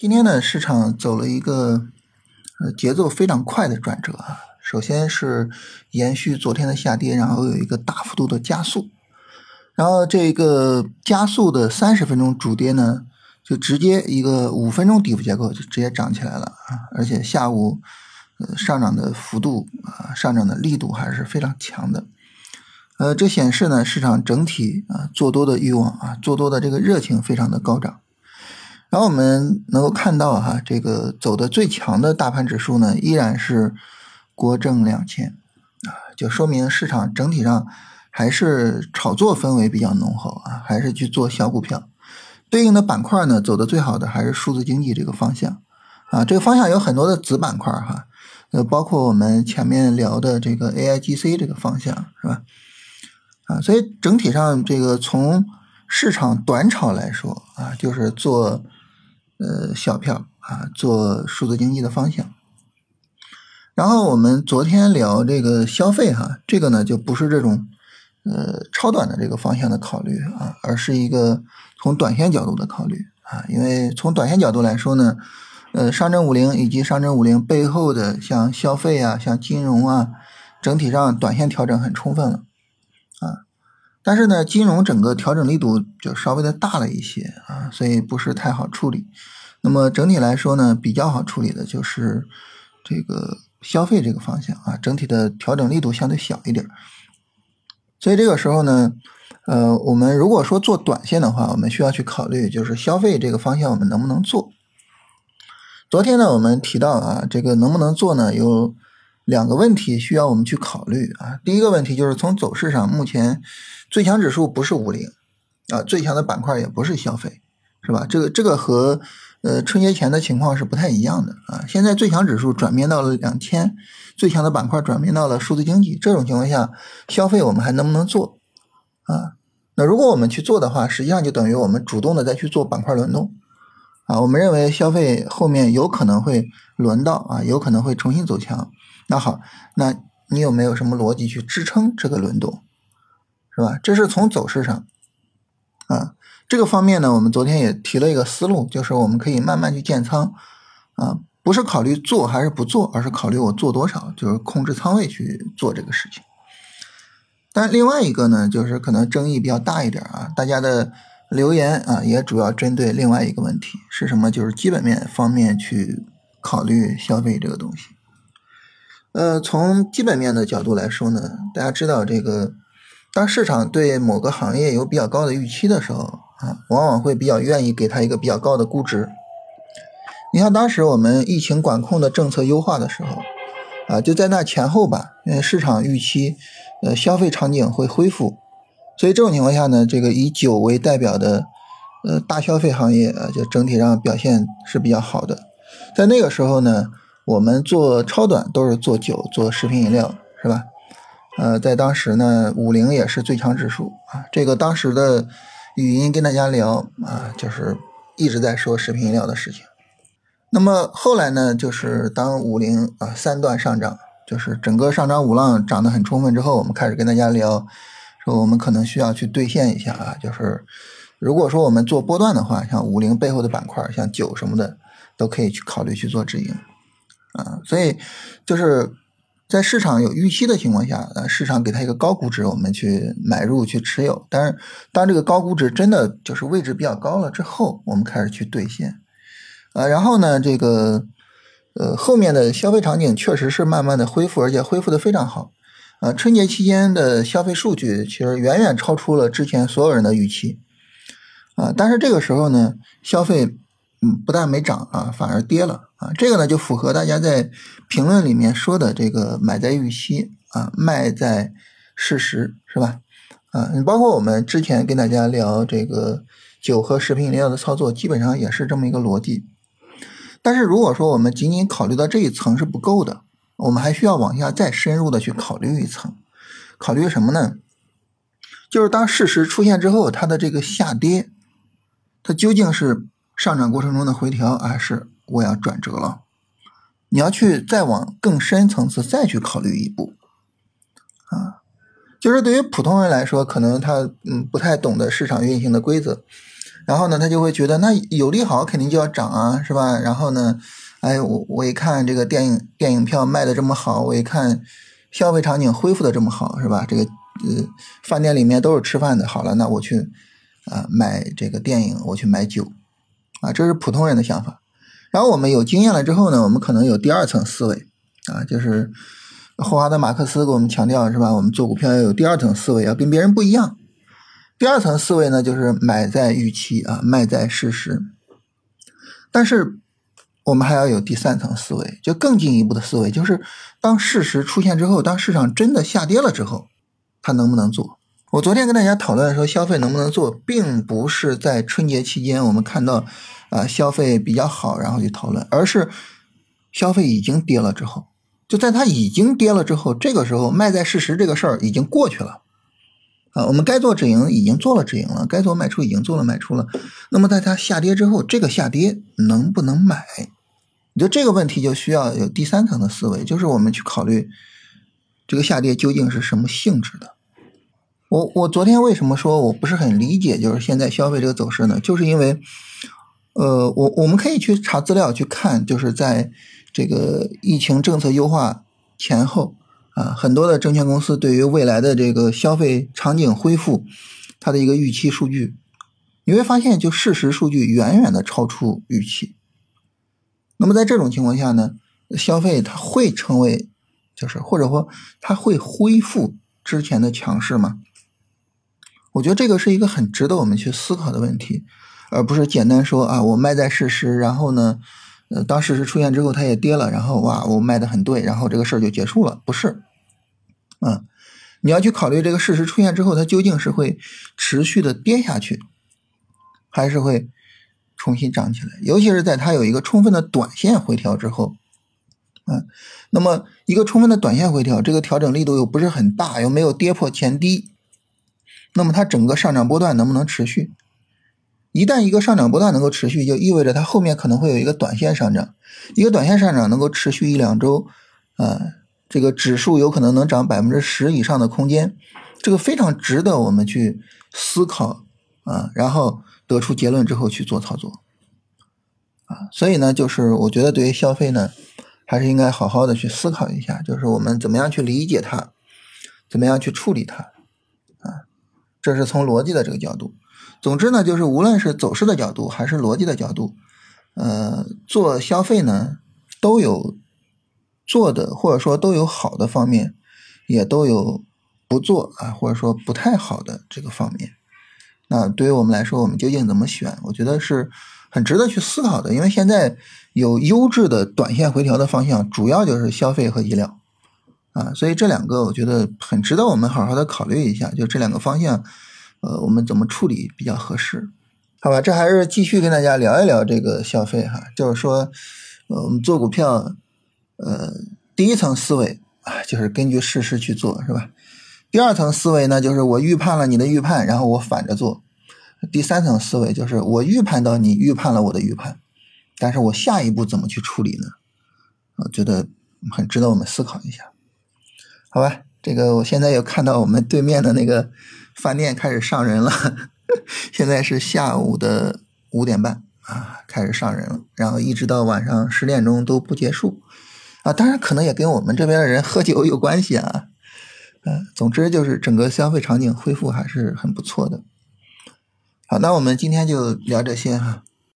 今天呢，市场走了一个呃节奏非常快的转折啊。首先是延续昨天的下跌，然后有一个大幅度的加速，然后这个加速的三十分钟主跌呢，就直接一个五分钟底部结构就直接涨起来了啊！而且下午呃上涨的幅度啊，上涨的力度还是非常强的。呃，这显示呢，市场整体啊做多的欲望啊，做多的这个热情非常的高涨。然后我们能够看到哈，这个走的最强的大盘指数呢，依然是国证两千啊，就说明市场整体上还是炒作氛围比较浓厚啊，还是去做小股票。对应的板块呢，走的最好的还是数字经济这个方向啊，这个方向有很多的子板块哈，呃，包括我们前面聊的这个 AIGC 这个方向是吧？啊，所以整体上这个从市场短炒来说啊，就是做。呃，小票啊，做数字经济的方向。然后我们昨天聊这个消费哈，这个呢就不是这种呃超短的这个方向的考虑啊，而是一个从短线角度的考虑啊。因为从短线角度来说呢，呃，上证五零以及上证五零背后的像消费啊、像金融啊，整体上短线调整很充分了。但是呢，金融整个调整力度就稍微的大了一些啊，所以不是太好处理。那么整体来说呢，比较好处理的就是这个消费这个方向啊，整体的调整力度相对小一点。所以这个时候呢，呃，我们如果说做短线的话，我们需要去考虑就是消费这个方向我们能不能做。昨天呢，我们提到啊，这个能不能做呢？有两个问题需要我们去考虑啊。第一个问题就是从走势上，目前。最强指数不是五零啊，最强的板块也不是消费，是吧？这个这个和呃春节前的情况是不太一样的啊。现在最强指数转变到了两千，最强的板块转变到了数字经济，这种情况下，消费我们还能不能做啊？那如果我们去做的话，实际上就等于我们主动的再去做板块轮动啊。我们认为消费后面有可能会轮到啊，有可能会重新走强。那好，那你有没有什么逻辑去支撑这个轮动？是吧？这是从走势上，啊，这个方面呢，我们昨天也提了一个思路，就是我们可以慢慢去建仓，啊，不是考虑做还是不做，而是考虑我做多少，就是控制仓位去做这个事情。但另外一个呢，就是可能争议比较大一点啊，大家的留言啊，也主要针对另外一个问题是什么？就是基本面方面去考虑消费这个东西。呃，从基本面的角度来说呢，大家知道这个。当市场对某个行业有比较高的预期的时候，啊，往往会比较愿意给它一个比较高的估值。你看当时我们疫情管控的政策优化的时候，啊，就在那前后吧，因为市场预期，呃，消费场景会恢复，所以这种情况下呢，这个以酒为代表的，呃，大消费行业啊，就整体上表现是比较好的。在那个时候呢，我们做超短都是做酒、做食品饮料，是吧？呃，在当时呢，五零也是最强指数啊。这个当时的语音跟大家聊啊，就是一直在说食品饮料的事情。那么后来呢，就是当五零啊三段上涨，就是整个上涨五浪涨得很充分之后，我们开始跟大家聊，说我们可能需要去兑现一下啊，就是如果说我们做波段的话，像五零背后的板块，像酒什么的，都可以去考虑去做止盈啊。所以就是。在市场有预期的情况下，呃，市场给它一个高估值，我们去买入去持有。但是，当这个高估值真的就是位置比较高了之后，我们开始去兑现。呃，然后呢，这个呃后面的消费场景确实是慢慢的恢复，而且恢复的非常好。呃，春节期间的消费数据其实远远超出了之前所有人的预期。啊，但是这个时候呢，消费。嗯，不但没涨啊，反而跌了啊！这个呢，就符合大家在评论里面说的这个买在预期啊，卖在事实，是吧？啊，你包括我们之前跟大家聊这个酒和食品饮料的操作，基本上也是这么一个逻辑。但是如果说我们仅仅考虑到这一层是不够的，我们还需要往下再深入的去考虑一层，考虑什么呢？就是当事实出现之后，它的这个下跌，它究竟是？上涨过程中的回调，还是我要转折了？你要去再往更深层次再去考虑一步啊！就是对于普通人来说，可能他嗯不太懂得市场运行的规则然后呢，他就会觉得那有利好肯定就要涨啊，是吧？然后呢，哎，我我一看这个电影电影票卖的这么好，我一看消费场景恢复的这么好，是吧？这个呃饭店里面都是吃饭的，好了，那我去啊买这个电影，我去买酒啊，这是普通人的想法。然后我们有经验了之后呢，我们可能有第二层思维啊，就是霍华德马克思给我们强调是吧？我们做股票要有第二层思维，要跟别人不一样。第二层思维呢，就是买在预期啊，卖在事实。但是我们还要有第三层思维，就更进一步的思维，就是当事实出现之后，当市场真的下跌了之后，它能不能做？我昨天跟大家讨论说，消费能不能做，并不是在春节期间我们看到啊消费比较好，然后去讨论，而是消费已经跌了之后，就在它已经跌了之后，这个时候卖在事实这个事儿已经过去了。啊，我们该做止盈已经做了止盈了，该做卖出已经做了卖出了。那么在它下跌之后，这个下跌能不能买？你就这个问题就需要有第三层的思维，就是我们去考虑这个下跌究竟是什么性质的。我我昨天为什么说我不是很理解，就是现在消费这个走势呢？就是因为，呃，我我们可以去查资料去看，就是在这个疫情政策优化前后。啊，很多的证券公司对于未来的这个消费场景恢复，它的一个预期数据，你会发现，就事实数据远远的超出预期。那么在这种情况下呢，消费它会成为，就是或者说它会恢复之前的强势吗？我觉得这个是一个很值得我们去思考的问题，而不是简单说啊，我卖在事实，然后呢？呃，当事实出现之后，它也跌了，然后哇，我卖的很对，然后这个事儿就结束了，不是？嗯，你要去考虑这个事实出现之后，它究竟是会持续的跌下去，还是会重新涨起来？尤其是在它有一个充分的短线回调之后，嗯，那么一个充分的短线回调，这个调整力度又不是很大，又没有跌破前低，那么它整个上涨波段能不能持续？一旦一个上涨波段能够持续，就意味着它后面可能会有一个短线上涨，一个短线上涨能够持续一两周，啊，这个指数有可能能涨百分之十以上的空间，这个非常值得我们去思考啊，然后得出结论之后去做操作，啊，所以呢，就是我觉得对于消费呢，还是应该好好的去思考一下，就是我们怎么样去理解它，怎么样去处理它，这是从逻辑的这个角度。总之呢，就是无论是走势的角度还是逻辑的角度，呃，做消费呢都有做的或者说都有好的方面，也都有不做啊或者说不太好的这个方面。那对于我们来说，我们究竟怎么选？我觉得是很值得去思考的。因为现在有优质的短线回调的方向，主要就是消费和医疗啊，所以这两个我觉得很值得我们好好的考虑一下。就这两个方向。呃，我们怎么处理比较合适？好吧，这还是继续跟大家聊一聊这个消费哈，就是说，呃，我们做股票，呃，第一层思维啊，就是根据事实去做，是吧？第二层思维呢，就是我预判了你的预判，然后我反着做。第三层思维就是我预判到你预判了我的预判，但是我下一步怎么去处理呢？我觉得很值得我们思考一下。好吧，这个我现在又看到我们对面的那个。饭店开始上人了，现在是下午的五点半啊，开始上人了，然后一直到晚上十点钟都不结束啊。当然，可能也跟我们这边的人喝酒有关系啊。嗯，总之就是整个消费场景恢复还是很不错的。好，那我们今天就聊这些哈。